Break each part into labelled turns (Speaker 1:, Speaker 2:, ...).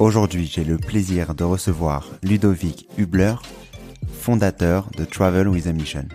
Speaker 1: Aujourd'hui, j'ai le plaisir de recevoir Ludovic Hubler, fondateur de Travel with a Mission.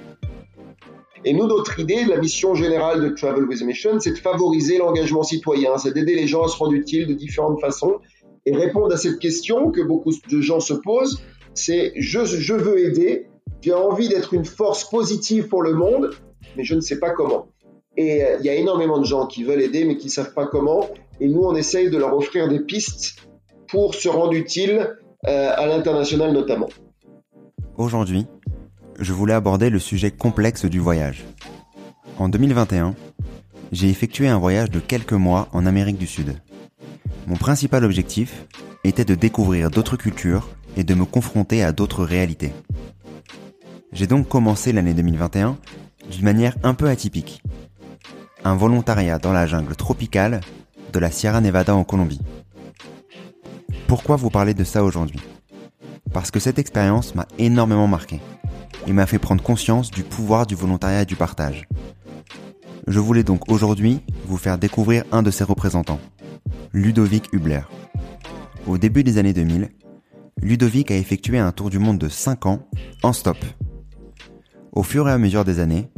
Speaker 2: Et nous, notre idée, la mission générale de Travel with a Mission, c'est de favoriser l'engagement citoyen, c'est d'aider les gens à se rendre utiles de différentes façons et répondre à cette question que beaucoup de gens se posent, c'est je, je veux aider, j'ai envie d'être une force positive pour le monde, mais je ne sais pas comment. Et euh, il y a énormément de gens qui veulent aider, mais qui ne savent pas comment. Et nous, on essaye de leur offrir des pistes pour se rendre utiles euh, à l'international notamment.
Speaker 1: Aujourd'hui, je voulais aborder le sujet complexe du voyage. En 2021, j'ai effectué un voyage de quelques mois en Amérique du Sud. Mon principal objectif était de découvrir d'autres cultures et de me confronter à d'autres réalités. J'ai donc commencé l'année 2021 d'une manière un peu atypique. Un volontariat dans la jungle tropicale de la Sierra Nevada en Colombie. Pourquoi vous parler de ça aujourd'hui? Parce que cette expérience m'a énormément marqué et m'a fait prendre conscience du pouvoir du volontariat et du partage. Je voulais donc aujourd'hui vous faire découvrir un de ses représentants, Ludovic Hubler. Au début des années 2000, Ludovic a effectué un tour du monde de 5 ans en stop. Au fur et à mesure des années,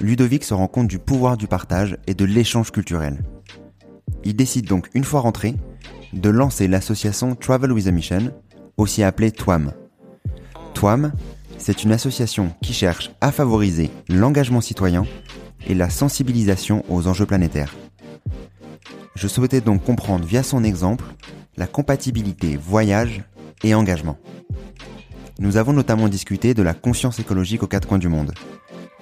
Speaker 1: Ludovic se rend compte du pouvoir du partage et de l'échange culturel. Il décide donc, une fois rentré, de lancer l'association Travel with a Mission, aussi appelée TWAM. TWAM, c'est une association qui cherche à favoriser l'engagement citoyen et la sensibilisation aux enjeux planétaires. Je souhaitais donc comprendre via son exemple la compatibilité voyage et engagement. Nous avons notamment discuté de la conscience écologique aux quatre coins du monde,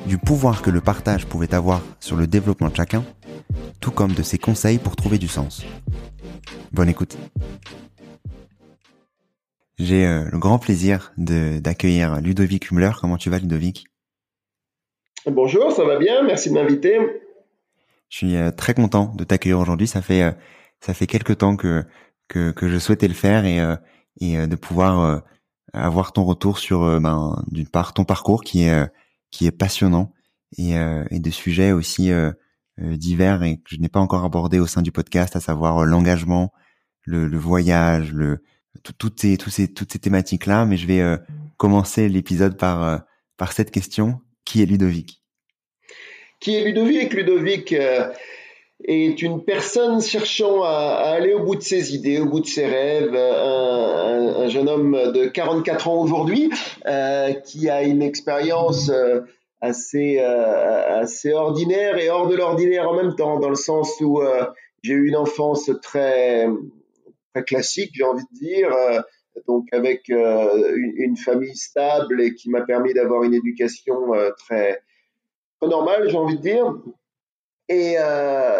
Speaker 1: du pouvoir que le partage pouvait avoir sur le développement de chacun, tout comme de ses conseils pour trouver du sens. Bonne écoute. J'ai euh, le grand plaisir d'accueillir Ludovic Hummler. Comment tu vas Ludovic?
Speaker 2: Bonjour, ça va bien, merci de m'inviter.
Speaker 1: Je suis euh, très content de t'accueillir aujourd'hui. Ça fait euh, ça fait quelques temps que que, que je souhaitais le faire et et de pouvoir avoir ton retour sur ben, d'une part ton parcours qui est qui est passionnant et et de sujets aussi divers et que je n'ai pas encore abordé au sein du podcast, à savoir l'engagement, le, le, voyage, le toutes ces, toutes ces, toutes ces thématiques-là, mais je vais euh, commencer l'épisode par, euh, par cette question. Qui est Ludovic?
Speaker 2: Qui est Ludovic? Ludovic euh, est une personne cherchant à, aller au bout de ses idées, au bout de ses rêves, un, un, jeune homme de 44 ans aujourd'hui qui a une expérience assez, assez ordinaire et hors de l'ordinaire en même temps, dans le sens où j'ai eu une enfance très classique, j'ai envie de dire. Euh, donc avec euh, une, famille stable et qui m'a permis d'avoir une éducation euh, très, normale, j'ai envie de dire. Et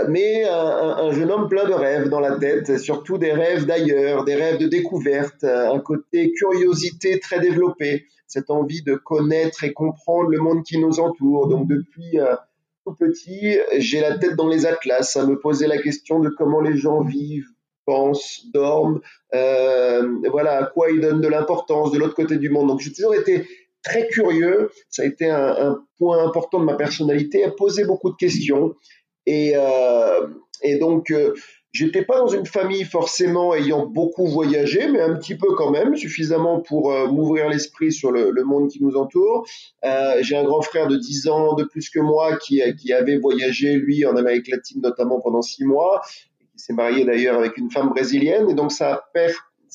Speaker 2: mais un, jeune homme plein de rêves dans la tête, surtout des rêves d'ailleurs, des rêves de découverte, un côté curiosité très développé, cette envie de connaître et comprendre le monde qui nous entoure. Donc depuis tout petit, j'ai la tête dans les atlas, à me poser la question de comment les gens vivent, pensent, dorment, euh, voilà, à quoi ils donnent de l'importance de l'autre côté du monde. Donc j'ai toujours été très curieux, ça a été un, point important de ma personnalité, à poser beaucoup de questions. Et, euh, et donc, euh, J'étais pas dans une famille forcément ayant beaucoup voyagé, mais un petit peu quand même, suffisamment pour euh, m'ouvrir l'esprit sur le, le, monde qui nous entoure. Euh, J'ai un grand frère de 10 ans de plus que moi qui, qui avait voyagé, lui, en Amérique latine notamment pendant 6 mois, qui s'est marié d'ailleurs avec une femme brésilienne, et donc ça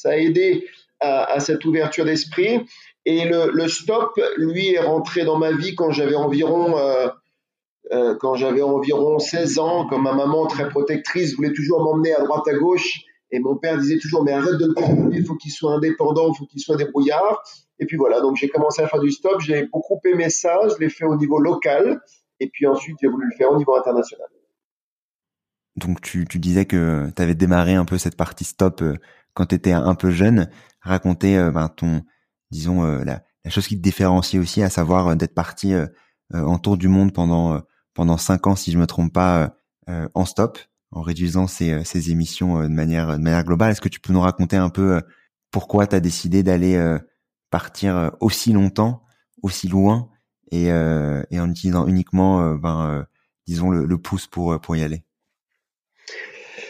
Speaker 2: a, aidé à, à cette ouverture d'esprit. Et le, le, stop, lui, est rentré dans ma vie quand j'avais environ... Euh, euh, quand j'avais environ 16 ans, comme ma maman très protectrice voulait toujours m'emmener à droite à gauche, et mon père disait toujours mais arrête de le contrôler, il faut qu'il soit indépendant, il faut qu'il soit débrouillard. Et puis voilà, donc j'ai commencé à faire du stop, j'ai beaucoup aimé ça, je l'ai fait au niveau local, et puis ensuite j'ai voulu le faire au niveau international.
Speaker 1: Donc tu, tu disais que tu avais démarré un peu cette partie stop euh, quand tu étais un peu jeune, raconter euh, ben, ton, disons, la, la, chose qui te différencie aussi, à savoir d'être parti en tour du monde pendant pendant cinq ans, si je me trompe pas, euh, en stop, en réduisant ses, ses émissions euh, de manière de manière globale. Est-ce que tu peux nous raconter un peu euh, pourquoi tu as décidé d'aller partir aussi longtemps, aussi loin, et, et en utilisant uniquement, ben, disons le, le pouce pour pour y aller?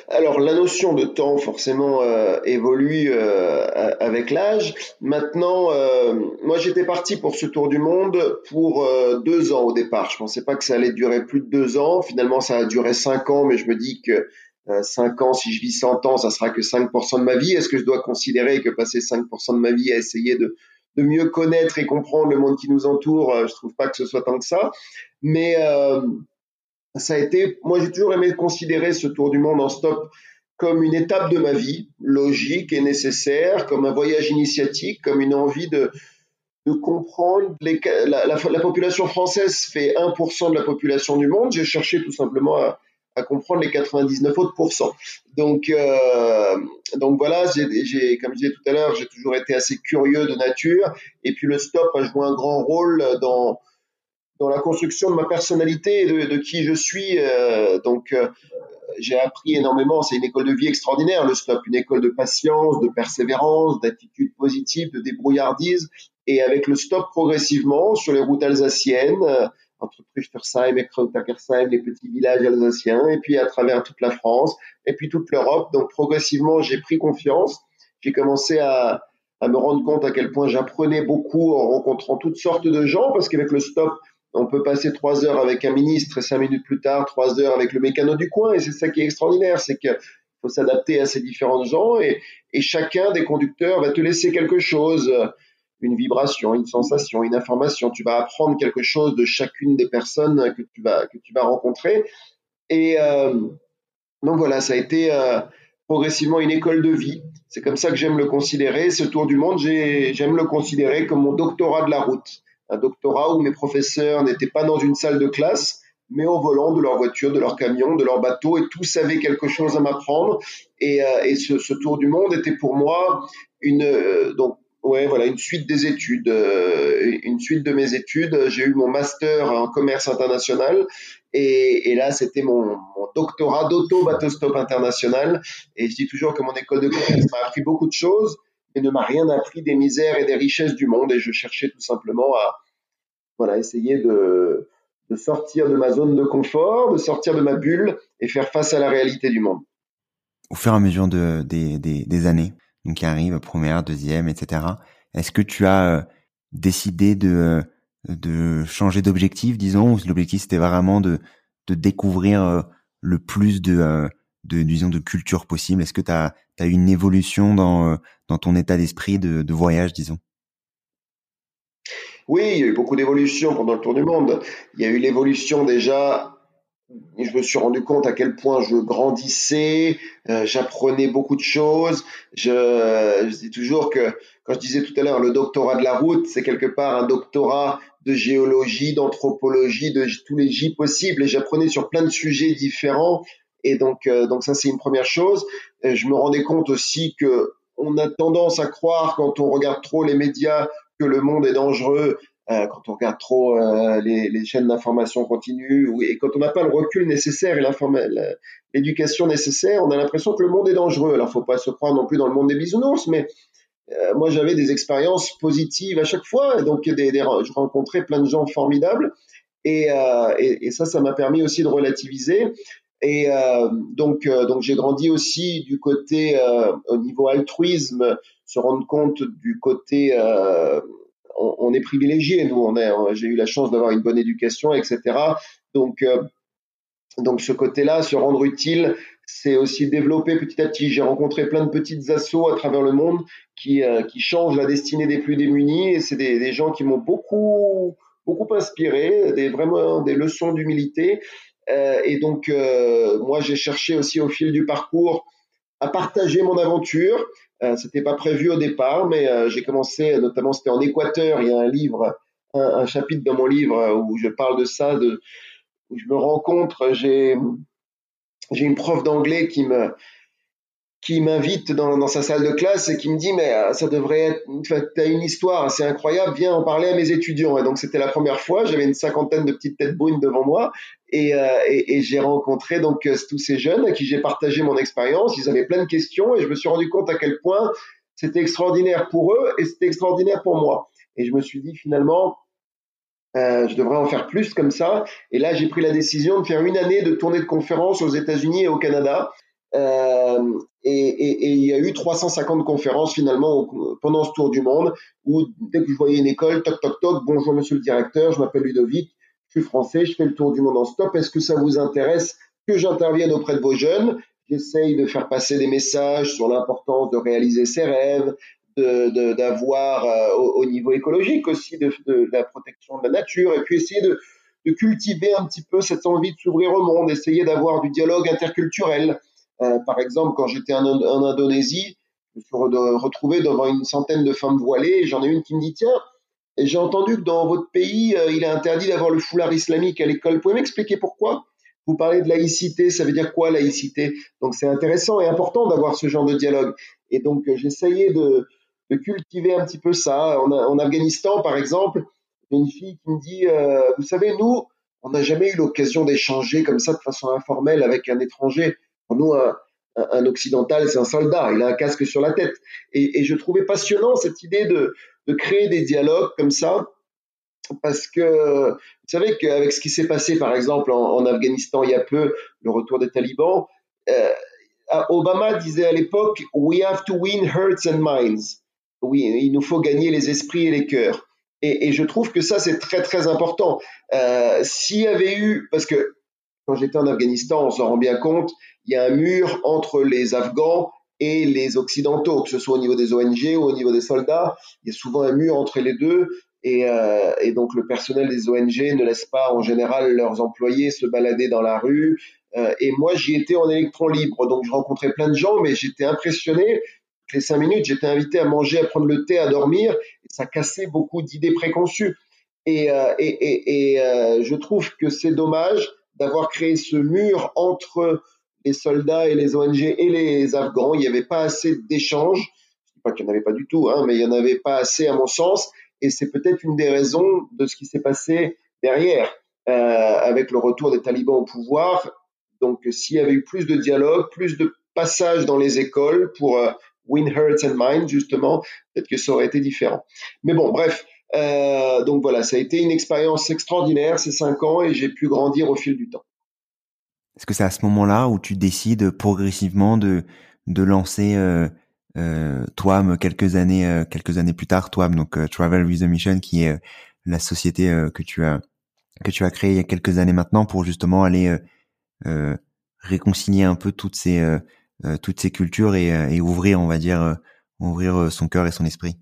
Speaker 2: Alors la notion de temps forcément euh, évolue euh, avec l'âge. Maintenant, euh, moi j'étais parti pour ce tour du monde pour deux ans au départ. Je pensais pas que ça allait durer plus de deux ans. Finalement, ça a duré cinq ans, mais je me dis que cinq ans, si je vis 100 ans, ça sera que 5% de ma vie. Est-ce que je dois considérer que passer 5% de ma vie à essayer de, de mieux connaître et comprendre le monde qui nous entoure, je trouve pas que ce soit tant que ça. Mais ça a été, moi j'ai toujours aimé considérer ce tour du monde en stop comme une étape de ma vie, logique et nécessaire, comme un voyage initiatique, comme une envie de, comprendre. La, la, la, population française fait 1% de la population du monde. J'ai cherché tout simplement à, comprendre les 99 autres pourcents. Donc, euh, donc voilà, j'ai, comme je disais tout à l'heure, j'ai toujours été assez curieux de nature. Et puis le stop a joué un grand rôle dans dans la construction de ma personnalité de, de qui je suis. Euh, donc, euh, j'ai appris énormément. C'est une école de vie extraordinaire, le stop, une école de patience, de persévérance, d'attitude positive, de débrouillardise. Et avec le stop progressivement sur les routes alsaciennes, euh, entre Trüchtersheim et Krautakersheim, les petits villages alsaciens, et puis à travers toute la France, et puis toute l'Europe. Donc progressivement, j'ai pris confiance. J'ai commencé à, à me rendre compte à quel point j'apprenais beaucoup en rencontrant toutes sortes de gens, parce qu'avec le stop, on peut passer trois heures avec un ministre et cinq minutes plus tard, trois heures avec le mécano du coin. Et c'est ça qui est extraordinaire, c'est qu'il faut s'adapter à ces différents gens et, chacun des conducteurs va te laisser quelque chose, une vibration, une sensation, une information. Tu vas apprendre quelque chose de chacune des personnes que tu vas, que tu vas rencontrer. Et euh, donc voilà, ça a été euh, progressivement une école de vie. C'est comme ça que j'aime le considérer. Ce tour du monde, j'aime le considérer comme mon doctorat de la route un doctorat où mes professeurs n'étaient pas dans une salle de classe, mais au volant de leur voiture, de leur camion, de leur bateau, et tous avaient quelque chose à m'apprendre. Et, euh, et ce, ce, tour du monde était pour moi une euh, donc ouais voilà une suite des études, euh, une suite de mes études. J'ai eu mon master en commerce international, et, et là c'était mon, mon, doctorat d'auto bateau stop international. Et je dis toujours que mon école de commerce m'a appris beaucoup de choses et ne m'a rien appris des misères et des richesses du monde. Et je cherchais tout simplement à voilà, essayer de, sortir de ma zone de confort, de sortir de ma bulle et faire face à la réalité du monde.
Speaker 1: Au fur et à mesure de, des, années, donc qui arrivent, première, deuxième, etc., est-ce que tu as euh, décidé de, de changer d'objectif, disons, l'objectif c'était vraiment de, découvrir euh, le plus de, euh, disons de culture possible Est-ce que tu as, eu une évolution dans, euh, ton état d'esprit de, de voyage, disons?
Speaker 2: Oui, il y a eu beaucoup d'évolutions pendant le tour du monde. Il y a eu l'évolution déjà je me suis rendu compte à quel point je grandissais, euh, j'apprenais beaucoup de choses. Je, dis toujours que, quand je disais tout à l'heure, le doctorat de la route, c'est quelque part un doctorat de géologie, d'anthropologie, de tous les J possibles. Et j'apprenais sur plein de sujets différents et donc, euh, donc ça, c'est une première chose. Et je me rendais compte aussi que on a tendance à croire, quand on regarde trop les médias, que le monde est dangereux. quand on regarde trop les, les, chaînes d'information continue et quand on n'a pas le recul nécessaire et l'éducation nécessaire, on a l'impression que le monde est dangereux. Alors, faut pas se croire non plus dans le monde des bisounours, mais moi, j'avais des expériences positives à chaque fois. Donc, je rencontrais plein de gens formidables. Et, ça, ça m'a permis aussi de relativiser. Et euh, donc, euh, j'ai grandi aussi du côté euh, au niveau altruisme, se rendre compte du côté on, on, est privilégié, nous, on est, j'ai eu la chance d'avoir une bonne éducation, etc. Donc, donc ce côté-là, se rendre utile, c'est aussi développer petit à petit. J'ai rencontré plein de petites assos à travers le monde qui, qui changent la destinée des plus démunis, c'est des, des gens qui m'ont beaucoup beaucoup inspiré, des vraiment des leçons d'humilité euh, et donc, euh, moi, j'ai cherché aussi au fil du parcours à partager mon aventure. Euh, c'était pas prévu au départ, mais euh, j'ai commencé, notamment c'était en Équateur. Il y a un livre, un, chapitre dans mon livre où je parle de ça, de, où je me rencontre. J'ai j'ai une prof d'anglais qui me qui m'invite dans, dans, sa salle de classe et qui me dit mais euh, ça devrait être t'as une histoire c'est incroyable viens en parler à mes étudiants et donc c'était la première fois j'avais une cinquantaine de petites têtes brunes devant moi et, euh, et, et j'ai rencontré donc euh, tous ces jeunes à qui j'ai partagé mon expérience ils avaient plein de questions et je me suis rendu compte à quel point c'était extraordinaire pour eux et c'était extraordinaire pour moi et je me suis dit finalement euh, je devrais en faire plus comme ça. Et là, j'ai pris la décision de faire une année de tournée de conférences aux États-Unis et au Canada. Euh, et, et, et, il y a eu 350 conférences finalement pendant ce tour du monde où dès que je voyais une école, toc toc toc, bonjour monsieur le directeur, je m'appelle Ludovic, je suis français, je fais le tour du monde en stop, est-ce que ça vous intéresse que j'intervienne auprès de vos jeunes? J'essaye de faire passer des messages sur l'importance de réaliser ses rêves, d'avoir de, euh, au, au, niveau écologique aussi de, de, la protection de la nature et puis essayer de, de cultiver un petit peu cette envie de s'ouvrir au monde, essayer d'avoir du dialogue interculturel. Euh, par exemple, quand j'étais en, Indonésie, je me suis retrouvé devant une centaine de femmes voilées j'en ai une qui me dit tiens, j'ai entendu que dans votre pays, euh, il est interdit d'avoir le foulard islamique à l'école. Vous pouvez m'expliquer pourquoi? Vous parlez de laïcité, ça veut dire quoi laïcité? Donc c'est intéressant et important d'avoir ce genre de dialogue. Et donc euh, j'essayais de, cultiver un petit peu ça. En, Afghanistan, par exemple, une fille qui me dit, vous savez, nous, on n'a jamais eu l'occasion d'échanger comme ça de façon informelle avec un étranger. Pour nous, un, un occidental, c'est un soldat, il a un casque sur la tête. Et, et je trouvais passionnant cette idée de, de, créer des dialogues comme ça, parce que vous savez qu'avec ce qui s'est passé, par exemple, en, en, Afghanistan il y a peu, le retour des talibans, euh, Obama disait à l'époque, We have to win hearts and minds. Oui, il nous faut gagner les esprits et les cœurs. Et, et je trouve que ça, c'est très, très important. Euh, S'il y avait eu, parce que quand j'étais en Afghanistan, on s'en rend bien compte, il y a un mur entre les Afghans et les Occidentaux, que ce soit au niveau des ONG ou au niveau des soldats. Il y a souvent un mur entre les deux. Et, euh, donc le personnel des ONG ne laisse pas en général leurs employés se balader dans la rue. Euh, et moi, j'y étais en électron libre, donc je rencontrais plein de gens, mais j'étais impressionné. Les cinq minutes, j'étais invité à manger, à prendre le thé, à dormir. Ça cassait beaucoup d'idées préconçues. Et euh, je trouve que c'est dommage d'avoir créé ce mur entre les soldats et les ONG et les Afghans. Il n'y avait pas assez d'échanges. Je dis pas qu'il n'y en avait pas du tout, hein, mais il n'y en avait pas assez à mon sens. Et c'est peut-être une des raisons de ce qui s'est passé derrière, euh, avec le retour des talibans au pouvoir. Donc, s'il y avait eu plus de dialogue, plus de passage dans les écoles pour euh, win hearts and minds, justement, peut-être que ça aurait été différent. Mais bon, bref, euh, donc voilà, ça a été une expérience extraordinaire ces cinq ans et j'ai pu grandir au fil du temps.
Speaker 1: Est-ce que c'est à ce moment-là où tu décides progressivement de de lancer euh, euh, Toam quelques années euh, quelques années plus tard, Toam donc euh, Travel with a Mission qui est la société que tu as que tu as créée il y a quelques années maintenant pour justement aller réconcilier un peu toutes ces toutes ces cultures et, et ouvrir on va dire ouvrir son cœur et son esprit?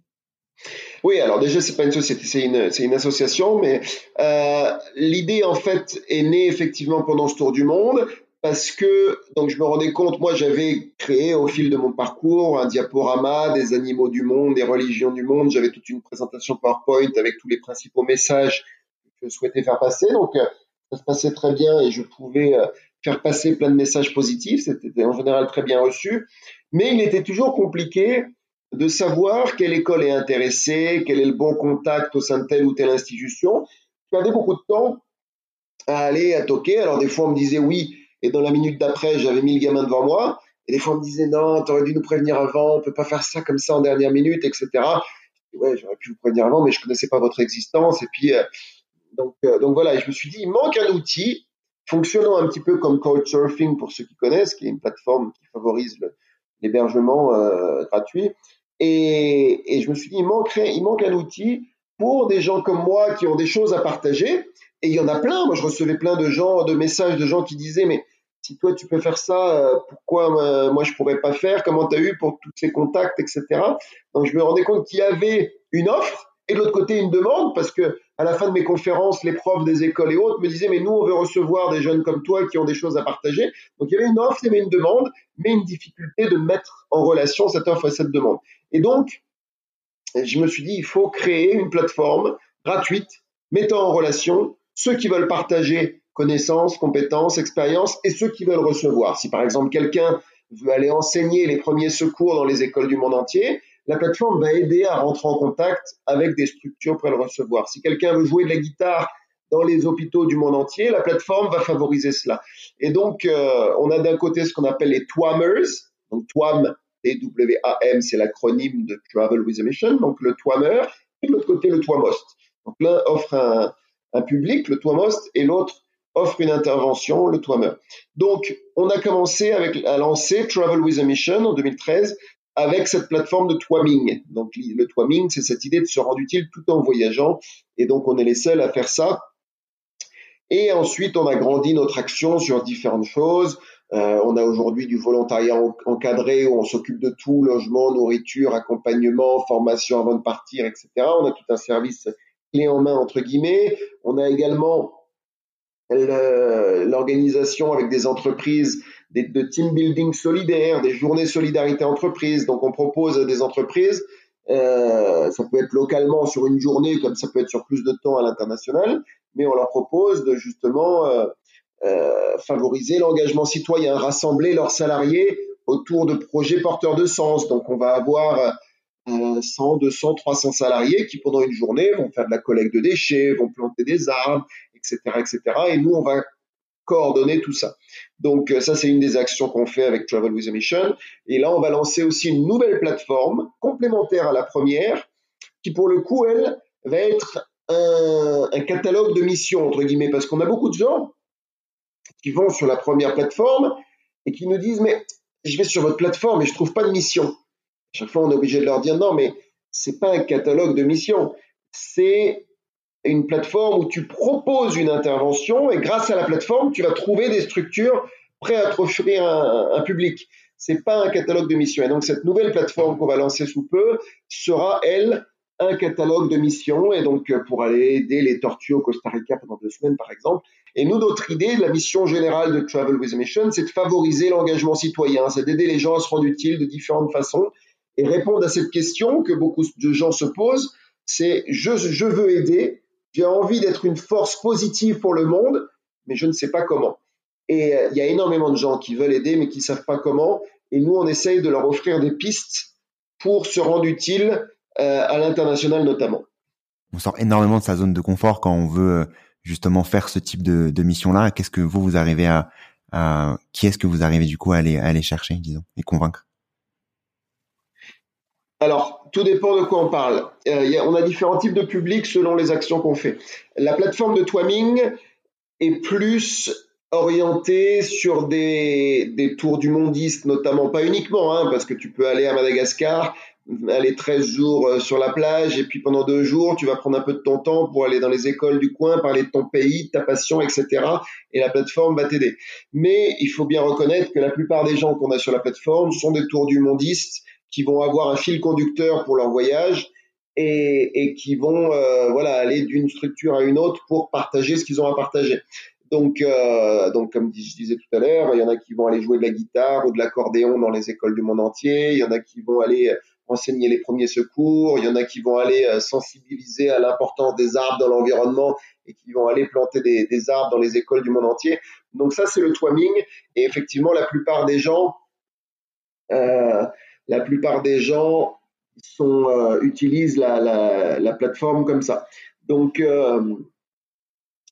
Speaker 2: Oui, alors déjà, c'est pas une société, c'est une, c'est une association, mais euh, l'idée, en fait, est née effectivement pendant ce tour du monde, parce que, donc, je me rendais compte, moi, j'avais créé au fil de mon parcours un diaporama des animaux du monde, des religions du monde, j'avais toute une présentation PowerPoint avec tous les principaux messages que je souhaitais faire passer, donc, euh, ça se passait très bien et je pouvais euh, faire passer plein de messages positifs, c'était en général très bien reçu, mais il était toujours compliqué de savoir quelle école est intéressée, quel est le bon contact au sein de telle ou telle institution. Je perdais beaucoup de temps à aller à toquer. Alors des fois on me disait oui, et dans la minute d'après j'avais mis le gamin devant moi. Et des fois on me disait non, t'aurais dû nous prévenir avant, on peut pas faire ça comme ça en dernière minute, etc. Ouais, j'aurais pu vous prévenir avant, mais je connaissais pas votre existence. Et puis euh, donc euh, donc voilà, je me suis dit il manque un outil fonctionnant un petit peu comme Couchsurfing pour ceux qui connaissent, qui est une plateforme qui favorise l'hébergement euh, gratuit. Et, et, je me suis dit, il, manquerait, il manque un outil pour des gens comme moi qui ont des choses à partager. Et il y en a plein. Moi, je recevais plein de gens, de messages de gens qui disaient, mais si toi tu peux faire ça, euh, pourquoi euh, moi je pourrais pas faire? Comment tu as eu pour tous ces contacts, etc. Donc je me rendais compte qu'il y avait une offre et de l'autre côté une demande parce que à la fin de mes conférences, les profs des écoles et autres me disaient mais nous on veut recevoir des jeunes comme toi qui ont des choses à partager. Donc il y avait une offre, il y avait une demande, mais une difficulté de mettre en relation cette offre et cette demande. Et donc je me suis dit il faut créer une plateforme gratuite mettant en relation ceux qui veulent partager connaissances, compétences, expériences et ceux qui veulent recevoir. Si par exemple quelqu'un veut aller enseigner les premiers secours dans les écoles du monde entier, la plateforme va aider à rentrer en contact avec des structures pour le recevoir. Si quelqu'un veut jouer de la guitare dans les hôpitaux du monde entier, la plateforme va favoriser cela. Et donc, euh, on a d'un côté ce qu'on appelle les TWAMers. Donc, TWAM, T-W-A-M, c'est l'acronyme de Travel with a Mission, donc le TWAMer, et de l'autre côté, le TWAMost. Donc, l'un offre un, public, le TWAMost, et l'autre offre une intervention, le TWAMer. Donc, on a commencé avec, à lancer Travel with a Mission en 2013 avec cette plateforme de twaming. Donc le twaming, c'est cette idée de se rendre utile tout en voyageant. Et donc on est les seuls à faire ça. Et ensuite, on a grandi notre action sur différentes choses. Euh, on a aujourd'hui du volontariat encadré où on s'occupe de tout, logement, nourriture, accompagnement, formation avant de partir, etc. On a tout un service clé en main, entre guillemets. On a également l'organisation avec des entreprises de team building solidaire, des journées solidarité entreprise. Donc on propose à des entreprises, euh, ça peut être localement sur une journée, comme ça peut être sur plus de temps à l'international, mais on leur propose de justement euh, euh, favoriser l'engagement citoyen, rassembler leurs salariés autour de projets porteurs de sens. Donc on va avoir 100, 200, 300 salariés qui pendant une journée vont faire de la collecte de déchets, vont planter des arbres, etc., etc. Et nous on va coordonner tout ça. Donc euh, ça, c'est une des actions qu'on fait avec Travel with a Mission. Et là, on va lancer aussi une nouvelle plateforme complémentaire à la première, qui pour le coup, elle, va être un, catalogue de missions, entre guillemets, parce qu'on a beaucoup de gens qui vont sur la première plateforme et qui nous disent, mais je vais sur votre plateforme et je trouve pas de mission. chaque fois, on est obligé de leur dire, non, mais c'est pas un catalogue de missions, c'est une plateforme où tu proposes une intervention et grâce à la plateforme, tu vas trouver des structures prêtes à te offrir un, un public. C'est pas un catalogue de missions. Et donc cette nouvelle plateforme qu'on va lancer sous peu sera elle un catalogue de missions et donc pour aller aider les tortues au Costa Rica pendant deux semaines par exemple. Et nous, notre idée, la mission générale de Travel with a Mission, c'est de favoriser l'engagement citoyen, c'est d'aider les gens à se rendre utiles de différentes façons et répondre à cette question que beaucoup de gens se posent, c'est je, je veux aider, j'ai envie d'être une force positive pour le monde, mais je ne sais pas comment. Et euh, il y a énormément de gens qui veulent aider, mais qui ne savent pas comment. Et nous, on essaye de leur offrir des pistes pour se rendre utile euh, à l'international notamment.
Speaker 1: On sort énormément de sa zone de confort quand on veut euh, justement faire ce type de, de mission-là. Qu'est-ce que vous, vous arrivez à, à qui est-ce que vous arrivez du coup à aller, à aller chercher, disons, et convaincre?
Speaker 2: Alors, tout dépend de quoi on parle. Euh, on a différents types de publics selon les actions qu'on fait. La plateforme de Twaming est plus orientée sur des, des tours du mondiste, notamment, pas uniquement, hein, parce que tu peux aller à Madagascar, aller 13 jours euh, sur la plage, et puis pendant deux jours, tu vas prendre un peu de ton temps pour aller dans les écoles du coin, parler de ton pays, de ta passion, etc. Et la plateforme va t'aider. Mais il faut bien reconnaître que la plupart des gens qu'on a sur la plateforme sont des tours du mondiste qui vont avoir un fil conducteur pour leur voyage et, et qui vont euh, voilà aller d'une structure à une autre pour partager ce qu'ils ont à partager. Donc, euh, donc comme je disais tout à l'heure, il y en a qui vont aller jouer de la guitare ou de l'accordéon dans les écoles du monde entier. Il y en a qui vont aller enseigner les premiers secours. Il y en a qui vont aller euh, sensibiliser à l'importance des arbres dans l'environnement et qui vont aller planter des, des, arbres dans les écoles du monde entier. Donc ça, c'est le twaming. Et effectivement, la plupart des gens euh, la plupart des gens sont, utilisent la, la, plateforme comme ça. Donc,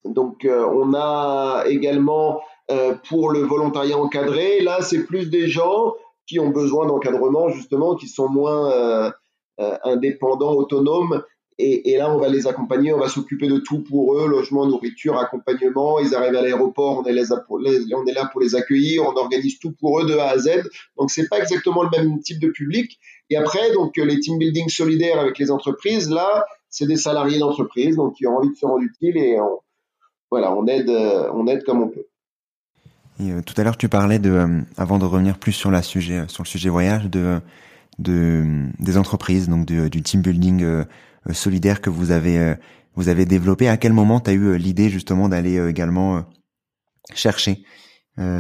Speaker 2: donc on a également pour le volontariat encadré, là c'est plus des gens qui ont besoin d'encadrement justement, qui sont moins indépendants, autonomes et, là, on va les accompagner, on va s'occuper de tout pour eux, logement, nourriture, accompagnement. Ils arrivent à l'aéroport, on est, là pour les accueillir, on organise tout pour eux de A à Z. Donc, c'est pas exactement le même type de public. Et après, donc, les team building solidaires avec les entreprises, là, c'est des salariés d'entreprise, donc qui ont envie de se rendre utile et on, voilà, on aide, on aide comme on peut.
Speaker 1: Et, euh, tout à l'heure, tu parlais de, euh, avant de revenir plus sur la sujet, sur le sujet voyage, de, de des entreprises, donc du team building euh, euh, solidaire que vous avez euh, vous avez développé. À quel moment tu as eu euh, l'idée justement d'aller également chercher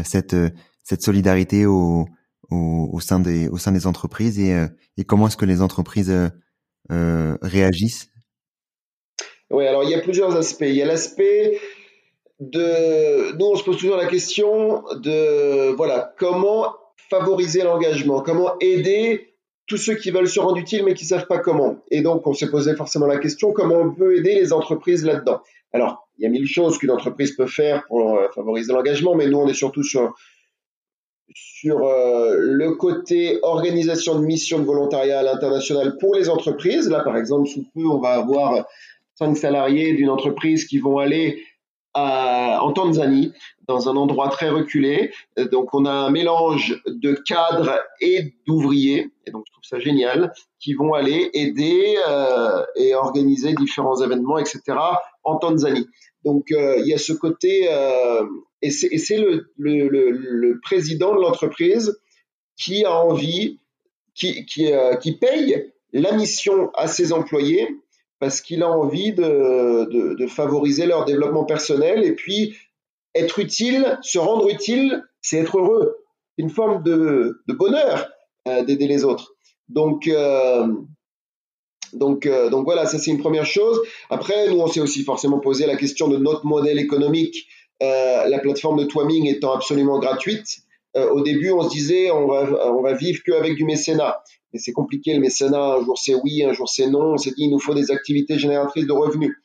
Speaker 1: cette cette solidarité au, au, au, sein des au sein des entreprises et, et comment est-ce que les entreprises euh, réagissent?
Speaker 2: Oui, alors il y a plusieurs aspects. Il y a l'aspect de nous on se pose toujours la question de voilà comment favoriser l'engagement, comment aider tous ceux qui veulent se rendre utiles mais qui savent pas comment. Et donc, on s'est posé forcément la question comment on peut aider les entreprises là-dedans? Alors, il y a mille choses qu'une entreprise peut faire pour euh, favoriser l'engagement, mais nous, on est surtout sur sur euh, le côté organisation de mission de volontariat à l'international pour les entreprises. Là, par exemple, sous peu, on va avoir cinq salariés d'une entreprise qui vont aller en Tanzanie, dans un endroit très reculé. Donc on a un mélange de cadres et d'ouvriers, et donc je trouve ça génial, qui vont aller aider euh, et organiser différents événements, etc. en Tanzanie. Donc euh, il y a ce côté, euh, et c'est le, le, le, le, président de l'entreprise qui a envie, qui, qui, euh, qui paye la mission à ses employés parce qu'il a envie de, favoriser leur développement personnel et puis être utile, se rendre utile, c'est être heureux. C'est une forme de, de bonheur euh, d'aider les autres. Donc, euh, donc, euh, donc voilà, ça c'est une première chose. Après, nous, on s'est aussi forcément posé la question de notre modèle économique, la plateforme de Twaming étant absolument gratuite. Au début, on se disait, on va, on va vivre qu'avec du mécénat c'est compliqué le mécénat. Un jour c'est oui, un jour c'est non. On s'est dit il nous faut des activités génératrices de revenus.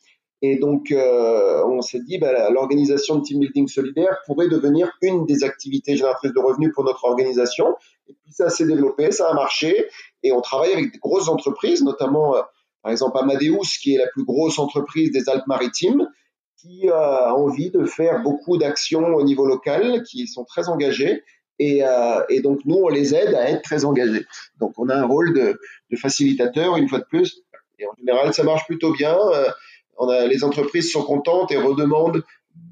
Speaker 2: Et donc euh, on s'est dit bah, l'organisation de team building solidaire pourrait devenir une des activités génératrices de revenus pour notre organisation. Et puis ça s'est développé, ça a marché, et on travaille avec des grosses entreprises, notamment euh, par exemple Amadeus, qui est la plus grosse entreprise des Alpes-Maritimes, qui a envie de faire beaucoup d'actions au niveau local, qui sont très engagées euh, et, donc, nous, on les aide à être très engagés. Donc, on a un rôle de, facilitateur, une fois de plus. Et en général, ça marche plutôt bien. Euh, les entreprises sont contentes et redemandent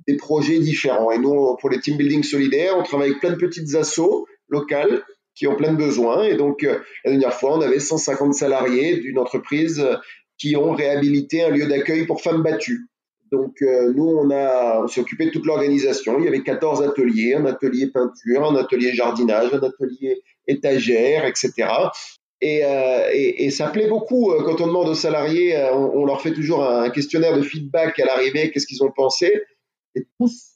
Speaker 2: des projets différents. Et nous, pour les team building solidaires, on travaille avec plein de petites assos locales qui ont plein de besoins. Et donc, euh, la dernière fois, on avait 150 salariés d'une entreprise qui ont réhabilité un lieu d'accueil pour femmes battues. Donc euh, nous, on, a, on s'est occupé de toute l'organisation. Il y avait 14 ateliers, un atelier peinture, un atelier jardinage, un atelier étagère, etc. Et, euh, et, et, ça plaît beaucoup euh, quand on demande aux salariés, euh, on, on, leur fait toujours un questionnaire de feedback à l'arrivée, qu'est-ce qu'ils ont pensé. Et tous,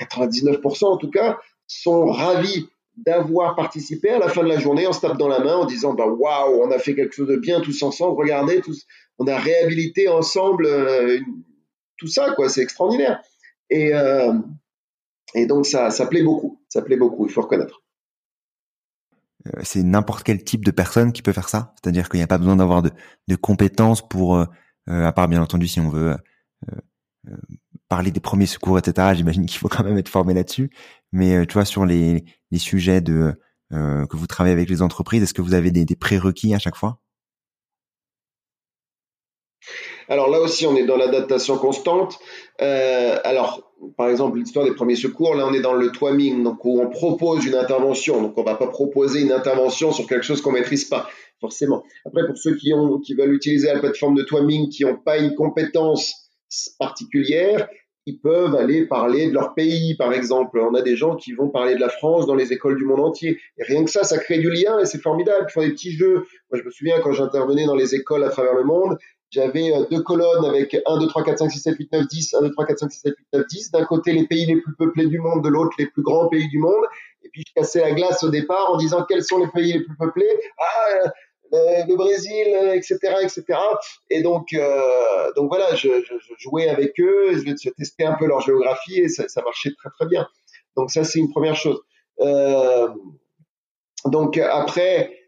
Speaker 2: 99% en tout cas, sont ravis d'avoir participé à la fin de la journée, on se tape dans la main en disant bah waouh, on a fait quelque chose de bien tous ensemble. Regardez, tous, on a réhabilité ensemble une, tout ça, quoi. C'est extraordinaire. Et, euh, et donc, ça, ça plaît beaucoup. Ça plaît beaucoup, il faut reconnaître.
Speaker 1: Euh, c'est n'importe quel type de personne qui peut faire ça. C'est-à-dire qu'il n'y a pas besoin d'avoir de, compétences pour, euh, à part bien entendu si on veut parler des premiers secours, etc. J'imagine qu'il faut quand même être formé là-dessus. Mais tu vois, sur les, sujets de que vous travaillez avec les entreprises, est-ce que vous avez des prérequis à chaque fois?
Speaker 2: Alors là aussi, on est dans l'adaptation constante. Euh, alors, par exemple, l'histoire des premiers secours, là, on est dans le twaming, donc où on propose une intervention. Donc, on va pas proposer une intervention sur quelque chose qu'on maîtrise pas, forcément. Après, pour ceux qui veulent utiliser la plateforme de twaming, qui n'ont pas une compétence particulière, ils peuvent aller parler de leur pays, par exemple. On a des gens qui vont parler de la France dans les écoles du monde entier. Et rien que ça, ça crée du lien et c'est formidable. Ils font des petits jeux. Moi, je me souviens quand j'intervenais dans les écoles à travers le monde, j'avais euh, deux colonnes avec 1, 2, 3, 4, 5, 6, 7, 8, 9, 10, 1, 2, 3, 4, 5, 6, 7, 8, 9, 10. D'un côté, les pays les plus peuplés du monde, de l'autre, les plus grands pays du monde. Et puis, je cassais la glace au départ en disant quels sont les pays les plus peuplés? Ah, le Brésil, etc., etc. Et donc, donc voilà, je, jouais avec eux, je, testais un peu leur géographie et ça, ça marchait très très bien. Donc ça, c'est une première chose. donc après,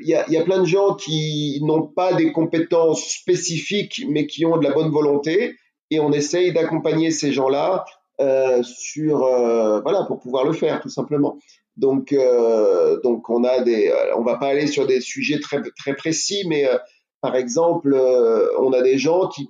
Speaker 2: il y a, y a, plein de gens qui n'ont pas des compétences spécifiques, mais qui ont de la bonne volonté, et on essaye d'accompagner ces gens-là euh, sur, euh, voilà, pour pouvoir le faire, tout simplement. Donc, euh, donc on a des, euh, on va pas aller sur des sujets très très précis, mais euh, par exemple, on a des gens qui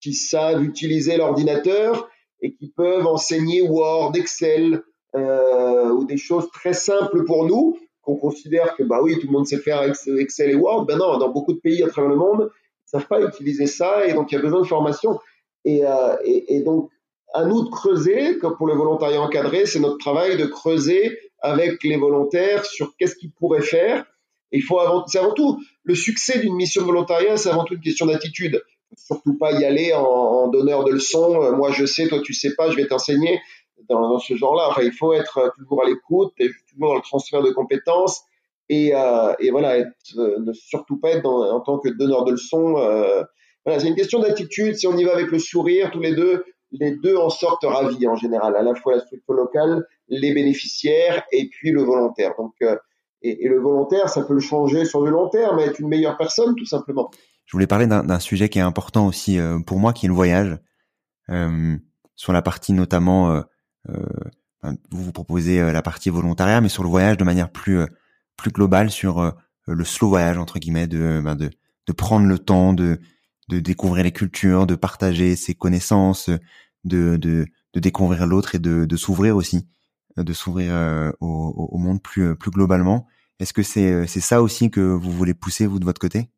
Speaker 2: qui savent utiliser l'ordinateur et qui peuvent enseigner Word, Excel ou des choses très simples pour nous qu'on considère que bah oui, tout le monde sait faire Excel et Word. Ben non, dans beaucoup de pays à travers le monde, ils savent pas utiliser ça et donc il y a besoin de formation. Et, euh, et donc, à nous de creuser, comme pour le volontariat encadré, c'est notre travail de creuser avec les volontaires sur qu'est-ce qu'ils pourraient faire. Et il faut avant, c'est avant tout le succès d'une mission de volontariat, c'est avant tout une question d'attitude. Surtout pas y aller en, en donneur de leçons. Euh, moi, je sais, toi, tu sais pas, je vais t'enseigner dans, ce genre-là. Enfin, il faut être toujours à l'écoute, toujours dans le transfert de compétences et, euh, voilà, euh, ne surtout pas être en tant que donneur de leçons. Euh, voilà, c'est une question d'attitude. Si on y va avec le sourire, tous les deux, les deux en sortent ravis en général, à la fois la structure locale, les bénéficiaires et puis le volontaire. Donc, et, le volontaire, ça peut le changer sur le long terme, être une meilleure personne, tout simplement.
Speaker 1: Je voulais parler d'un sujet qui est important aussi pour moi, qui est le voyage. Sur la partie notamment vous vous proposez euh, la partie volontariat, mais sur le voyage de manière plus euh, plus globale, sur le slow voyage entre guillemets, de ben de, de prendre le temps de de découvrir les cultures, de partager ses connaissances, de de, de découvrir l'autre et de, de s'ouvrir aussi, de s'ouvrir au, au, monde plus plus globalement. Est-ce que c'est c'est ça aussi que vous voulez pousser vous de votre côté?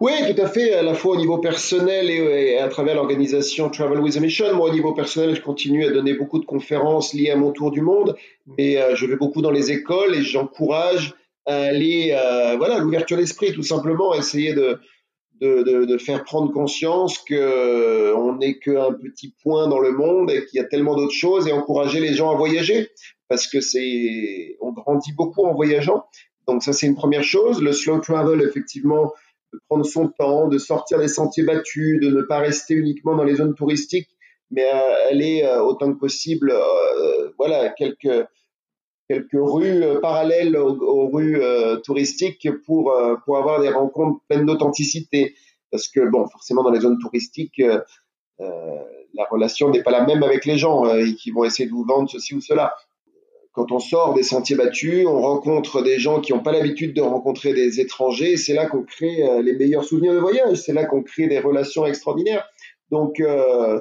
Speaker 2: Oui, tout à fait, à la fois au niveau personnel et, à travers l'organisation Travel with a Mission. Moi, au niveau personnel, je continue à donner beaucoup de conférences liées à mon tour du monde, mais euh, je vais beaucoup dans les écoles et j'encourage à aller, euh, voilà, l'ouverture d'esprit, tout simplement, essayer de, de, de, de faire prendre conscience que euh, on n'est qu'un petit point dans le monde et qu'il y a tellement d'autres choses et encourager les gens à voyager parce que c'est, on grandit beaucoup en voyageant. Donc ça, c'est une première chose. Le slow travel, effectivement, de prendre son temps, de sortir des sentiers battus, de ne pas rester uniquement dans les zones touristiques, mais euh, aller euh, autant que possible, euh, voilà, quelques quelques rues parallèles aux, rues touristiques pour pour avoir des rencontres pleines d'authenticité. Parce que bon, forcément dans les zones touristiques, la relation n'est pas la même avec les gens et qui vont essayer de vous vendre ceci ou cela quand on sort des sentiers battus, on rencontre des gens qui n'ont pas l'habitude de rencontrer des étrangers. C'est là qu'on crée euh, les meilleurs souvenirs de voyage. C'est là qu'on crée des relations extraordinaires. Donc, euh,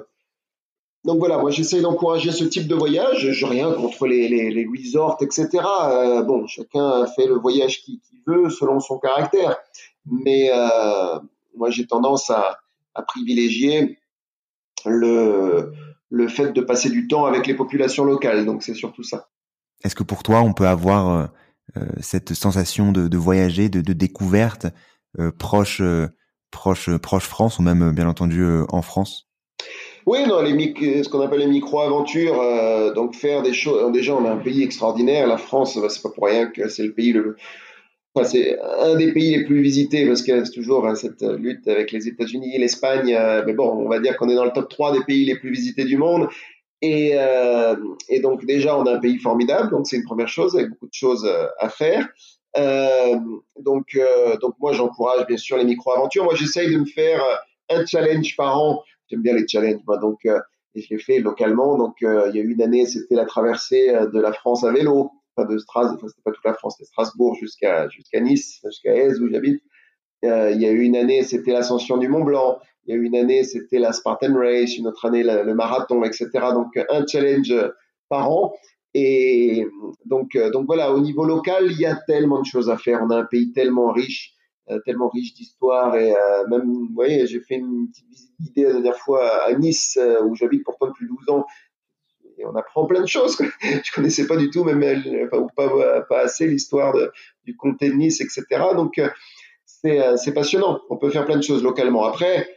Speaker 2: donc voilà, moi j'essaie d'encourager ce type de voyage. Je rien contre les, les, les resorts, etc. Euh, bon, chacun fait le voyage qu'il veut selon son caractère. Mais euh, moi j'ai tendance à, à privilégier le, le fait de passer du temps avec les populations locales. Donc c'est surtout ça.
Speaker 1: Est-ce que pour toi, on peut avoir euh, euh, cette sensation de, voyager, de, découverte euh, proche, proche, proche France ou même bien entendu en France?
Speaker 2: Oui, non, les ce qu'on appelle les micro-aventures, donc faire des choses. Déjà, on a un pays extraordinaire. La France, bah, c'est pas pour rien que c'est le pays le. Enfin, c'est un des pays les plus visités parce qu'il y a toujours cette lutte avec les États-Unis l'Espagne. mais bon, on va dire qu'on est dans le top 3 des pays les plus visités du monde. Et, euh, et, donc déjà, on a un pays formidable, donc c'est une première chose, avec beaucoup de choses euh, à faire. Euh, donc, euh, donc moi, j'encourage bien sûr les micro-aventures. Moi, j'essaye de me faire un challenge par an. J'aime bien les challenges, moi, donc et je l'ai fait localement. Donc, il y a une année, c'était la traversée de la France à vélo, enfin de Strasbourg, enfin c'était pas toute la France, c'était Strasbourg jusqu'à jusqu'à Nice, jusqu'à Aise où j'habite. Euh, il y a eu une année, c'était l'ascension du Mont Blanc. Il y a eu une année, c'était la Spartan Race. Une autre année, le, marathon, etc. Donc, un challenge par an. Et donc, euh, donc voilà, au niveau local, il y a tellement de choses à faire. On a un pays tellement riche, euh, tellement riche d'histoire. Et même, vous voyez, j'ai fait une petite visite guidée la dernière fois à Nice, où j'habite pourtant depuis 12 ans. Et on apprend plein de choses. Je connaissais pas du tout, même enfin, ou pas, pas assez l'histoire du comté de Nice, etc. Donc, euh, c'est passionnant. On peut faire plein de choses localement. Après,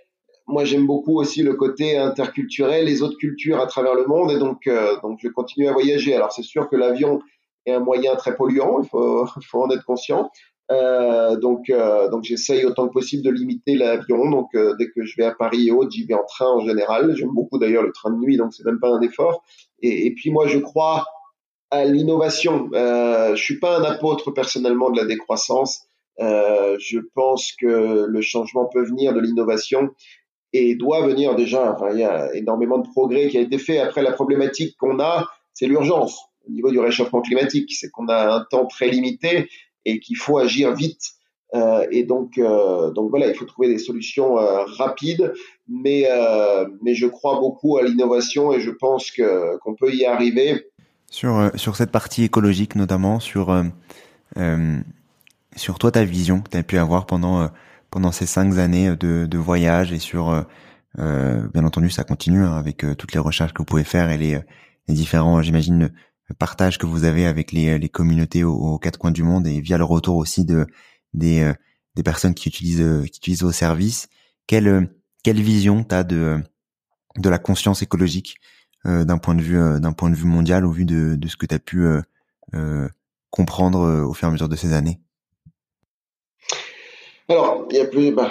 Speaker 2: moi j'aime beaucoup aussi le côté interculturel, les autres cultures à travers le monde, et donc euh, donc je continue à voyager. Alors c'est sûr que l'avion est un moyen très polluant, il faut, en être conscient. Euh, donc, euh, donc j'essaye autant que possible de limiter l'avion. Donc, euh, dès que je vais à Paris et autres, j'y vais en train en général. J'aime beaucoup d'ailleurs le train de nuit, donc c'est même pas un effort. Et, et puis moi, je crois à l'innovation. Euh, je suis pas un apôtre personnellement de la décroissance. Euh, je pense que le changement peut venir de l'innovation et doit venir déjà. Il y a énormément de progrès qui a été fait. Après, la problématique qu'on a, c'est l'urgence au niveau du réchauffement climatique. C'est qu'on a un temps très limité et qu'il faut agir vite. Euh, et donc, euh, donc voilà, il faut trouver des solutions rapides, mais, mais je crois beaucoup à l'innovation et je pense qu'on peut y arriver.
Speaker 1: Sur, sur cette partie écologique notamment, sur, sur toi ta vision que tu as pu avoir pendant, pendant ces cinq années de, de voyage et sur, bien entendu, ça continue hein, avec toutes les recherches que vous pouvez faire et les, les différents, j'imagine, partage que vous avez avec les, les communautés aux, quatre coins du monde et via le retour aussi de des, euh, des personnes qui utilisent euh, qui utilisent vos services. Quelle euh, quelle vision t'as de de la conscience écologique d'un point de vue d'un point de vue mondial au vu de, de ce que tu as pu comprendre au fur et à mesure de ces années?
Speaker 2: Alors, il y a plus, bah,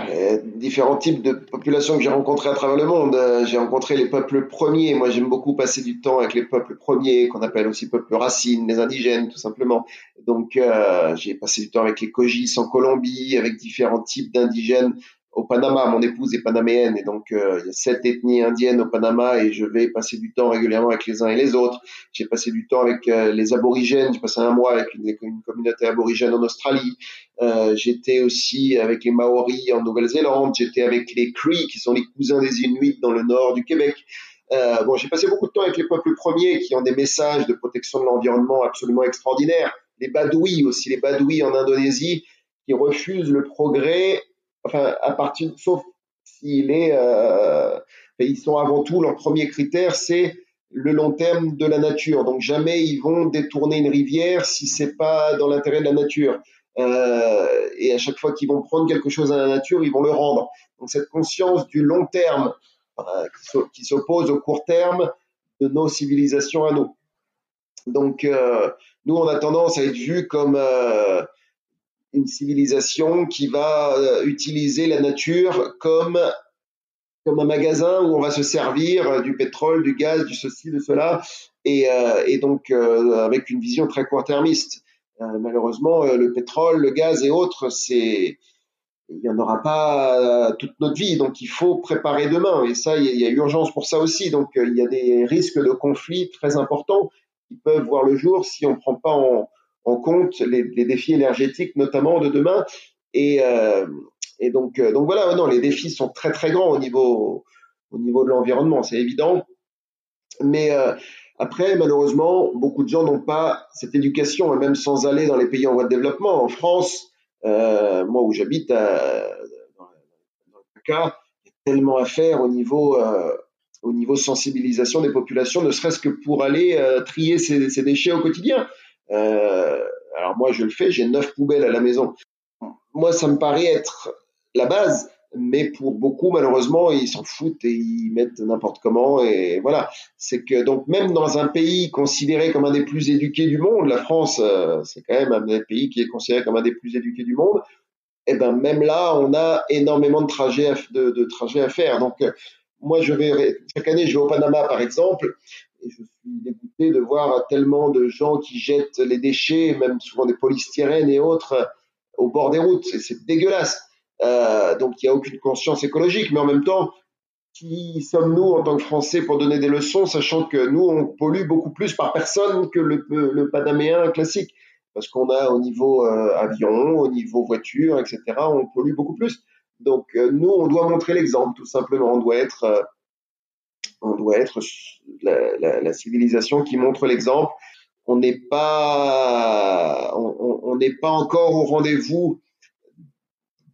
Speaker 2: différents types de populations que j'ai rencontrées à travers le monde. Euh, j'ai rencontré les peuples premiers. Moi, j'aime beaucoup passer du temps avec les peuples premiers, qu'on appelle aussi peuples racines, les indigènes, tout simplement. Donc, euh, j'ai passé du temps avec les Kogis en Colombie, avec différents types d'indigènes au Panama. Mon épouse est panaméenne et donc euh, il y a sept ethnies indiennes au Panama et je vais passer du temps régulièrement avec les uns et les autres. J'ai passé du temps avec euh, les aborigènes. J'ai passé un mois avec une, communauté aborigène en Australie. Euh, j'étais aussi avec les Maoris en Nouvelle-Zélande. J'étais avec les Cree qui sont les cousins des Inuits dans le nord du Québec. Euh, bon, j'ai passé beaucoup de temps avec les peuples premiers qui ont des messages de protection de l'environnement absolument extraordinaires. Les Badouis aussi, les Badouis en Indonésie qui refusent le progrès enfin, à partir, sauf s'il est, euh, ils sont avant tout, leur premier critère, c'est le long terme de la nature. Donc jamais ils vont détourner une rivière si c'est pas dans l'intérêt de la nature. Euh, et à chaque fois qu'ils vont prendre quelque chose à la nature, ils vont le rendre. Donc cette conscience du long terme euh, qui s'oppose au court terme de nos civilisations à nous. Donc euh, nous, on a tendance à être vus comme euh, une civilisation qui va euh, utiliser la nature comme comme un magasin où on va se servir du pétrole, du gaz, du ceci, de cela, et, euh, et donc euh, avec une vision très court-termiste. Euh, malheureusement, euh, le pétrole, le gaz et autres, c'est il n'y en aura pas toute notre vie, donc il faut préparer demain. Et ça, il y, a urgence pour ça aussi. Donc il y a des risques de conflits très importants qui peuvent voir le jour si on ne prend pas en, en compte les, les, défis énergétiques notamment de demain. Et, euh, et donc, euh, donc voilà, non, les défis sont très très grands au niveau, au niveau de l'environnement, c'est évident. Mais euh, après, malheureusement, beaucoup de gens n'ont pas cette éducation, même sans aller dans les pays en voie de développement. En France, euh, moi où j'habite, dans, dans le cas, il y a tellement à faire au niveau euh, au niveau sensibilisation des populations, ne serait-ce que pour aller euh, trier ces, ces, déchets au quotidien. Euh, alors moi, je le fais, j'ai neuf poubelles à la maison. Moi, ça me paraît être la base, mais pour beaucoup, malheureusement, ils s'en foutent et ils mettent n'importe comment. Et voilà, c'est que donc même dans un pays considéré comme un des plus éduqués du monde, la France, euh, c'est quand même un des pays qui est considéré comme un des plus éduqués du monde. Et eh ben même là, on a énormément de trajets à, de, trajets à faire. Donc euh, moi, je vais chaque année, je vais au Panama, par exemple, et je suis dégoûté de voir tellement de gens qui jettent les déchets, même souvent des polystyrènes et autres, au bord des routes. C'est dégueulasse. Euh, donc il n'y a aucune conscience écologique, mais en même temps, qui sommes-nous en tant que Français pour donner des leçons, sachant que nous, on pollue beaucoup plus par personne que le, panaméen classique? Parce qu'on a au niveau euh, avion, au niveau voiture, etc., on pollue beaucoup plus. Donc euh, nous, on doit montrer l'exemple, tout simplement. On doit être on doit être la, civilisation qui montre l'exemple. On n'est pas, on n'est pas encore au rendez-vous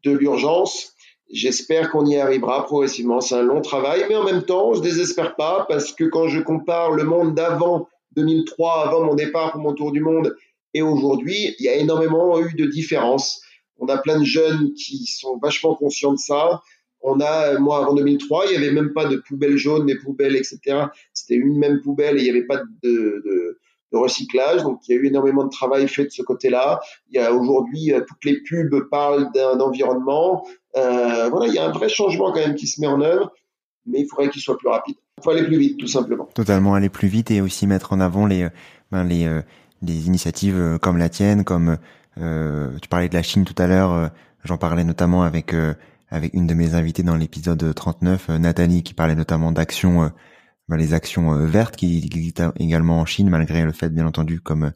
Speaker 2: de l'urgence. J'espère qu'on y arrivera progressivement. C'est un long travail, mais en même temps, je désespère pas parce que quand je compare le monde d'avant 2003, avant mon départ pour mon tour du monde, et aujourd'hui, il y a énormément eu de différences. On a plein de jeunes qui sont vachement conscients de ça. On a, moi, avant 2003, il n'y avait même pas de poubelles jaunes, des poubelles, etc. C'était une même poubelle et il n'y avait pas de, recyclage. Donc il y a eu énormément de travail fait de ce côté-là. Il y a aujourd'hui toutes les pubs parlent d'un environnement. voilà, il y a un vrai changement quand même qui se met en œuvre, mais il faudrait qu'il soit plus rapide. Il faut aller plus vite, tout simplement.
Speaker 1: Totalement aller plus vite et aussi mettre en avant les ben, les, les initiatives comme la tienne, comme tu parlais de la Chine tout à l'heure. J'en parlais notamment avec avec une de mes invitées dans l'épisode 39, euh, Nathalie, qui parlait notamment d'actions, euh, bah, les actions euh, vertes qui existent également en Chine, malgré le fait, bien entendu, comme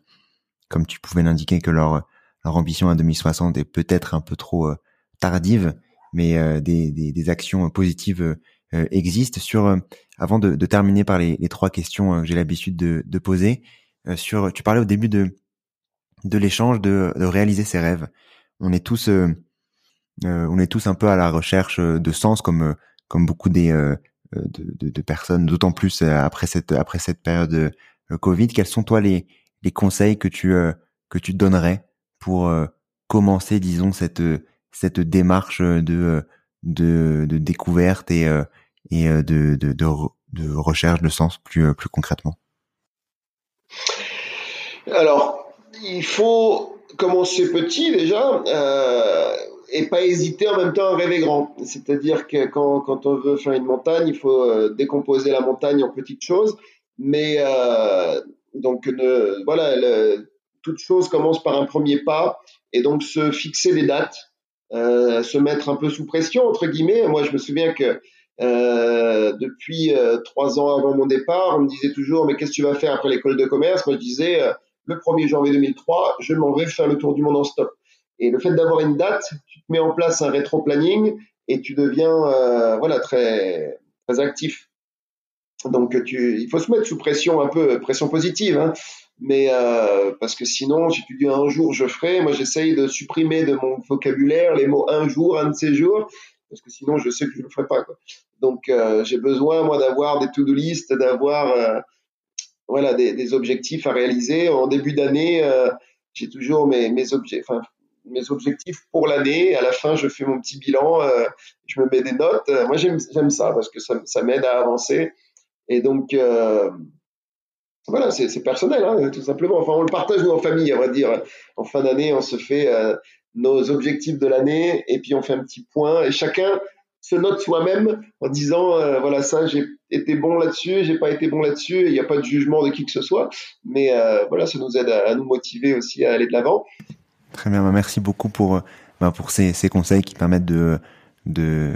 Speaker 1: comme tu pouvais l'indiquer, que leur leur ambition à 2060 est peut-être un peu trop tardive, mais des, des, des, actions positives existent. Sur avant de, de, terminer par les, les trois questions que j'ai l'habitude de, de poser, sur tu parlais au début de de l'échange de, de réaliser ses rêves. On est tous euh, on est tous un peu à la recherche euh, de sens, comme euh, comme beaucoup des de, de, de, personnes, d'autant plus après cette après cette période Covid. Quels sont toi les les conseils que tu que tu donnerais pour commencer, disons cette cette démarche de de, de découverte et et de, de, de, de recherche de sens plus plus concrètement?
Speaker 2: Alors, il faut commencer petit déjà. Euh, et pas hésiter en même temps à rêver grand. C'est-à-dire que quand, quand, on veut faire une montagne, il faut euh, décomposer la montagne en petites choses. Mais euh, donc ne, voilà, toute chose commence par un premier pas et donc se fixer des dates, euh, se mettre un peu sous pression entre guillemets. Moi, je me souviens que euh, depuis euh, trois ans avant mon départ, on me disait toujours mais qu'est-ce que tu vas faire après l'école de commerce? Moi, je disais euh, le 1er janvier 2003, je m'en vais faire le tour du monde en stop. Et le fait d'avoir une date, tu te mets en place un rétro-planning et tu deviens euh, voilà très très actif. Donc il faut se mettre sous pression un peu pression positive, hein. mais euh, parce que sinon, si tu dis un jour je ferai, moi j'essaye de supprimer de mon vocabulaire les mots un jour, un de ces jours, parce que sinon je sais que je le ferai pas. Donc euh, j'ai besoin moi d'avoir des to-do list, d'avoir voilà des, objectifs à réaliser en début d'année. J'ai toujours mes, mes enfin mes objectifs pour l'année. À la fin, je fais mon petit bilan, euh, je me mets des notes. Euh, moi, j'aime ça parce que ça, m'aide à avancer. Et donc, euh, voilà, c'est personnel, hein, tout simplement. Enfin, on le partage nous en famille, on va dire. En fin d'année, on se fait nos objectifs de l'année et puis on fait un petit point et chacun se note soi-même en disant voilà ça j'ai été bon là-dessus j'ai pas été bon là-dessus il n'y a pas de jugement de qui que ce soit mais voilà ça nous aide à, à, nous motiver aussi à aller de l'avant
Speaker 1: Très bien, bah, merci beaucoup pour euh, bah, pour ces, ces conseils qui permettent de de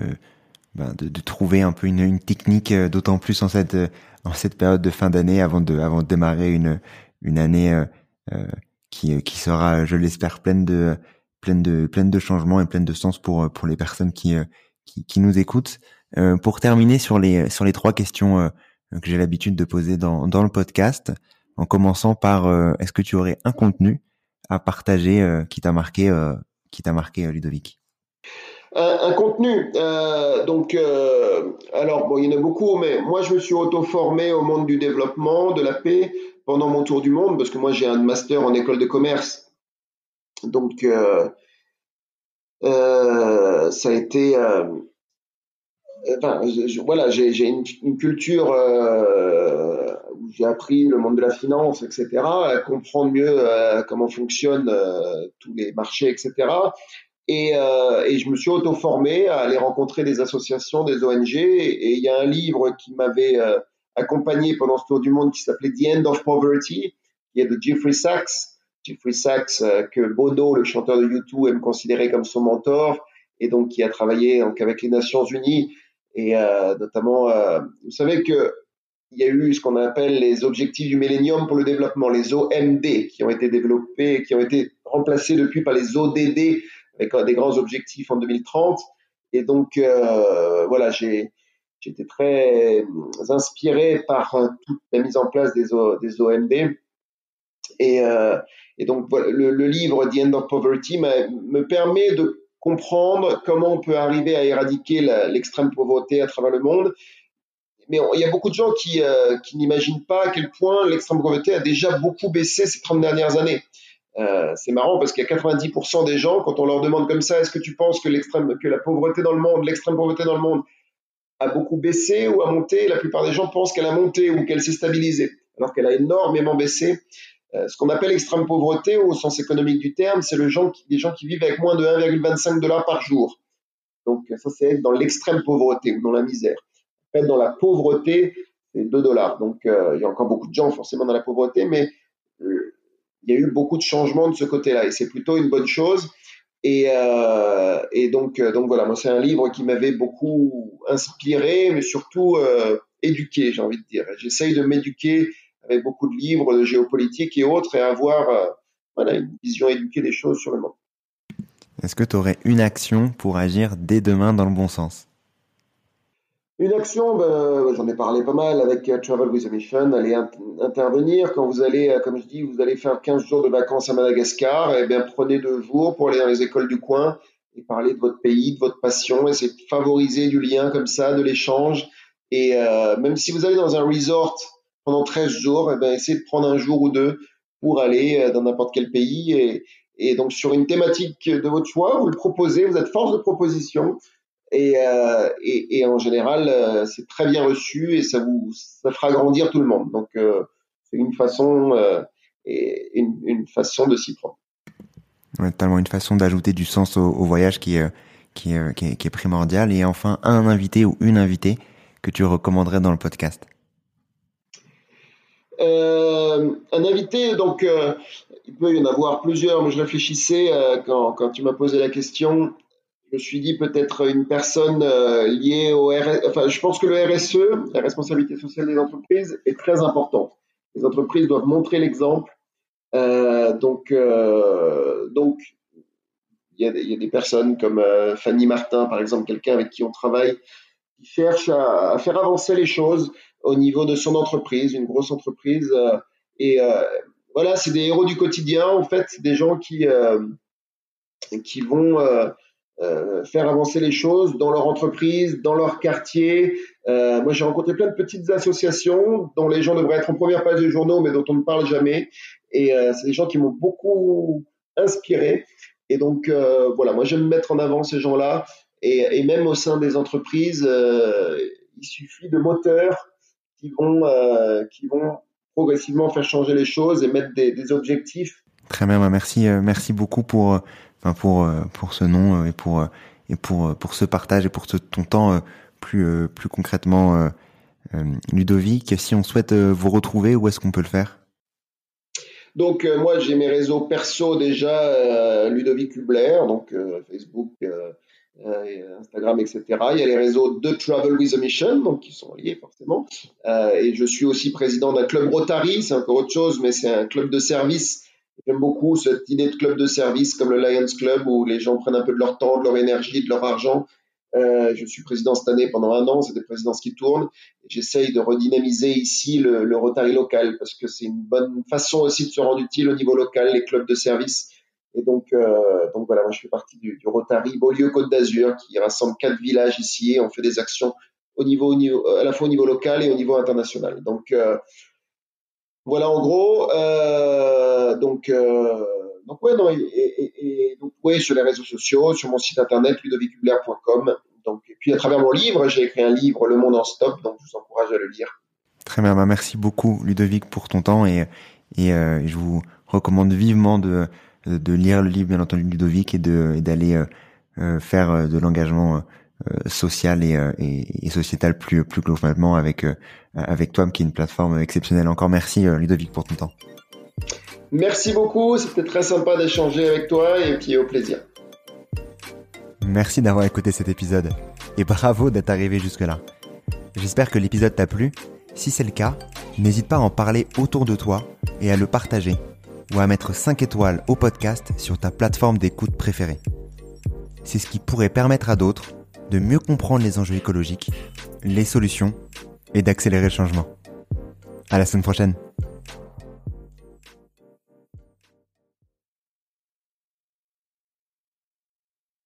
Speaker 1: bah, de, de, trouver un peu une, une technique, euh, d'autant plus en cette en cette période de fin d'année, avant de avant de démarrer une une année euh, qui qui sera, je l'espère, pleine de pleine de pleine de changements et pleine de sens pour pour les personnes qui qui, qui nous écoutent. Euh, pour terminer sur les sur les trois questions que j'ai l'habitude de poser dans dans le podcast, en commençant par est-ce que tu aurais un contenu à partager euh, qui t'a marqué, euh, qui t'a marqué, euh, Ludovic?
Speaker 2: Un, contenu. Donc, alors, bon, il y en a beaucoup, mais moi, je me suis auto-formé au monde du développement, de la paix, pendant mon tour du monde, parce que moi, j'ai un master en école de commerce. Donc, ça a été. Je, voilà, j'ai une, culture j'ai appris le monde de la finance, etc., à comprendre mieux euh, comment fonctionnent euh, tous les marchés, etc. Et, euh, et, je me suis auto-formé à aller rencontrer des associations, des ONG. Et il y a un livre qui m'avait accompagné pendant ce tour du monde qui s'appelait The End of Poverty, qui est de Jeffrey Sachs. Jeffrey Sachs, que Bono, le chanteur de U2, aime considérer comme son mentor, et donc qui a travaillé donc, avec les Nations Unies. Et euh, notamment, euh, vous savez que il y a eu ce qu'on appelle les objectifs du millénium pour le développement, les OMD, qui ont été développés, qui ont été remplacés depuis par les ODD, avec des grands objectifs en 2030. Et donc, euh, voilà, j'ai été très inspiré par euh, toute la mise en place des, OMD. Et, euh, donc, le, livre The End of Poverty me permet de comprendre comment on peut arriver à éradiquer l'extrême pauvreté à travers le monde mais il y a beaucoup de gens qui, euh, n'imaginent pas à quel point l'extrême pauvreté a déjà beaucoup baissé ces 30 dernières années. Euh, c'est marrant parce qu'il y a 90% des gens, quand on leur demande comme ça, est-ce que tu penses que l'extrême, que la pauvreté dans le monde, l'extrême pauvreté dans le monde a beaucoup baissé ou a monté? La plupart des gens pensent qu'elle a monté ou qu'elle s'est stabilisée. alors qu'elle a énormément baissé. Euh, ce qu'on appelle extrême pauvreté au sens économique du terme, c'est le gens qui, des gens qui vivent avec moins de 1,25 dollars par jour. Donc ça, c'est être dans l'extrême pauvreté ou dans la misère. Dans la pauvreté, c'est 2 dollars. Donc euh, il y a encore beaucoup de gens forcément dans la pauvreté, mais euh, il y a eu beaucoup de changements de ce côté-là et c'est plutôt une bonne chose. Et, euh, donc, voilà, moi c'est un livre qui m'avait beaucoup inspiré, mais surtout éduqué, j'ai envie de dire. J'essaye de m'éduquer avec beaucoup de livres de géopolitique et autres et avoir voilà, une vision éduquée des choses sur le monde.
Speaker 1: Est-ce que tu aurais une action pour agir dès demain dans le bon sens?
Speaker 2: Une action, ben, j'en ai parlé pas mal avec euh, Travel with a Mission, allez intervenir. Quand vous allez, euh, comme je dis, vous allez faire 15 jours de vacances à Madagascar, et eh bien prenez deux jours pour aller dans les écoles du coin et parler de votre pays, de votre passion, essayer de favoriser du lien comme ça, de l'échange. Et euh, même si vous allez dans un resort pendant 13 jours, et eh bien essayez de prendre un jour ou deux pour aller euh, dans n'importe quel pays. Et, et donc sur une thématique de votre choix, vous le proposez, vous êtes force de proposition. Et, euh, et, et, en général, euh, c'est très bien reçu et ça vous ça fera grandir tout le monde. Donc euh, c'est une façon et une, une, façon de s'y prendre.
Speaker 1: Ouais, tellement une façon d'ajouter du sens au, au voyage qui, qui, qui, est, qui est primordial. Et enfin, un invité ou une invitée que tu recommanderais dans le podcast.
Speaker 2: Un invité, donc il peut y en avoir plusieurs, mais je réfléchissais quand, quand tu m'as posé la question je me suis dit peut-être une personne euh, liée au RSE. Enfin, je pense que le RSE, la responsabilité sociale des entreprises, est très importante. Les entreprises doivent montrer l'exemple. Euh, donc, euh, donc, il y, a, des personnes comme Fanny Martin, par exemple, quelqu'un avec qui on travaille, qui cherche à, à, faire avancer les choses au niveau de son entreprise, une grosse entreprise. Et voilà, c'est des héros du quotidien, en fait, des gens qui qui vont euh, faire avancer les choses dans leur entreprise, dans leur quartier. Euh, moi, j'ai rencontré plein de petites associations dont les gens devraient être en première page des journaux, mais dont on ne parle jamais. Et euh, c'est des gens qui m'ont beaucoup inspiré. Et donc, euh, voilà, moi, j'aime mettre en avant ces gens-là. Et, et, même au sein des entreprises, euh, il suffit de moteurs qui vont, qui vont progressivement faire changer les choses et mettre des, des objectifs.
Speaker 1: Très bien, merci, merci beaucoup pour pour euh, pour ce nom euh, et pour euh, et pour pour ce partage et pour ton temps plus plus concrètement Ludovic si on souhaite vous retrouver où est-ce qu'on peut le faire?
Speaker 2: Donc moi j'ai mes réseaux perso déjà Ludovic Hubler donc Facebook Instagram, etc. Il y a les réseaux de Travel with a Mission, donc qui sont liés forcément. Et je suis aussi président d'un club Rotary, c'est encore autre chose, mais c'est un club de service J'aime beaucoup cette idée de club de service comme le Lions Club où les gens prennent un peu de leur temps, de leur énergie, de leur argent. Euh, je suis président cette année pendant un an, c'est des présidences qui tournent. J'essaye de redynamiser ici le, le, Rotary local parce que c'est une bonne façon aussi de se rendre utile au niveau local, les clubs de service. Et donc, euh, donc voilà, moi je fais partie du, du Rotary Beaulieu-Côte d'Azur qui rassemble quatre villages ici et on fait des actions au niveau, au niveau, à la fois au niveau local et au niveau international. Donc, euh, voilà en gros. Euh, donc, euh, donc ouais, non, et, et, et, donc ouais, sur les réseaux sociaux, sur mon site internet ludovicubler.com. Donc, et puis à travers mon livre, j'ai écrit un livre, Le Monde en Stop, donc je vous encourage à le lire.
Speaker 1: Très bien, bah merci beaucoup Ludovic pour ton temps et, et euh, je vous recommande vivement de, de lire le livre, bien entendu, Ludovic et d'aller euh, euh, faire de l'engagement euh, social et, euh, et, et, sociétal plus plus globalement avec euh, avec toi qui est une plateforme exceptionnelle. Encore merci Ludovic pour ton temps.
Speaker 2: Merci beaucoup, c'était très sympa d'échanger avec toi et puis au plaisir.
Speaker 1: Merci d'avoir écouté cet épisode et bravo d'être arrivé jusque-là. J'espère que l'épisode t'a plu. Si c'est le cas, n'hésite pas à en parler autour de toi et à le partager ou à mettre 5 étoiles au podcast sur ta plateforme d'écoute préférée. C'est ce qui pourrait permettre à d'autres de mieux comprendre les enjeux écologiques, les solutions et d'accélérer le changement. À la semaine prochaine.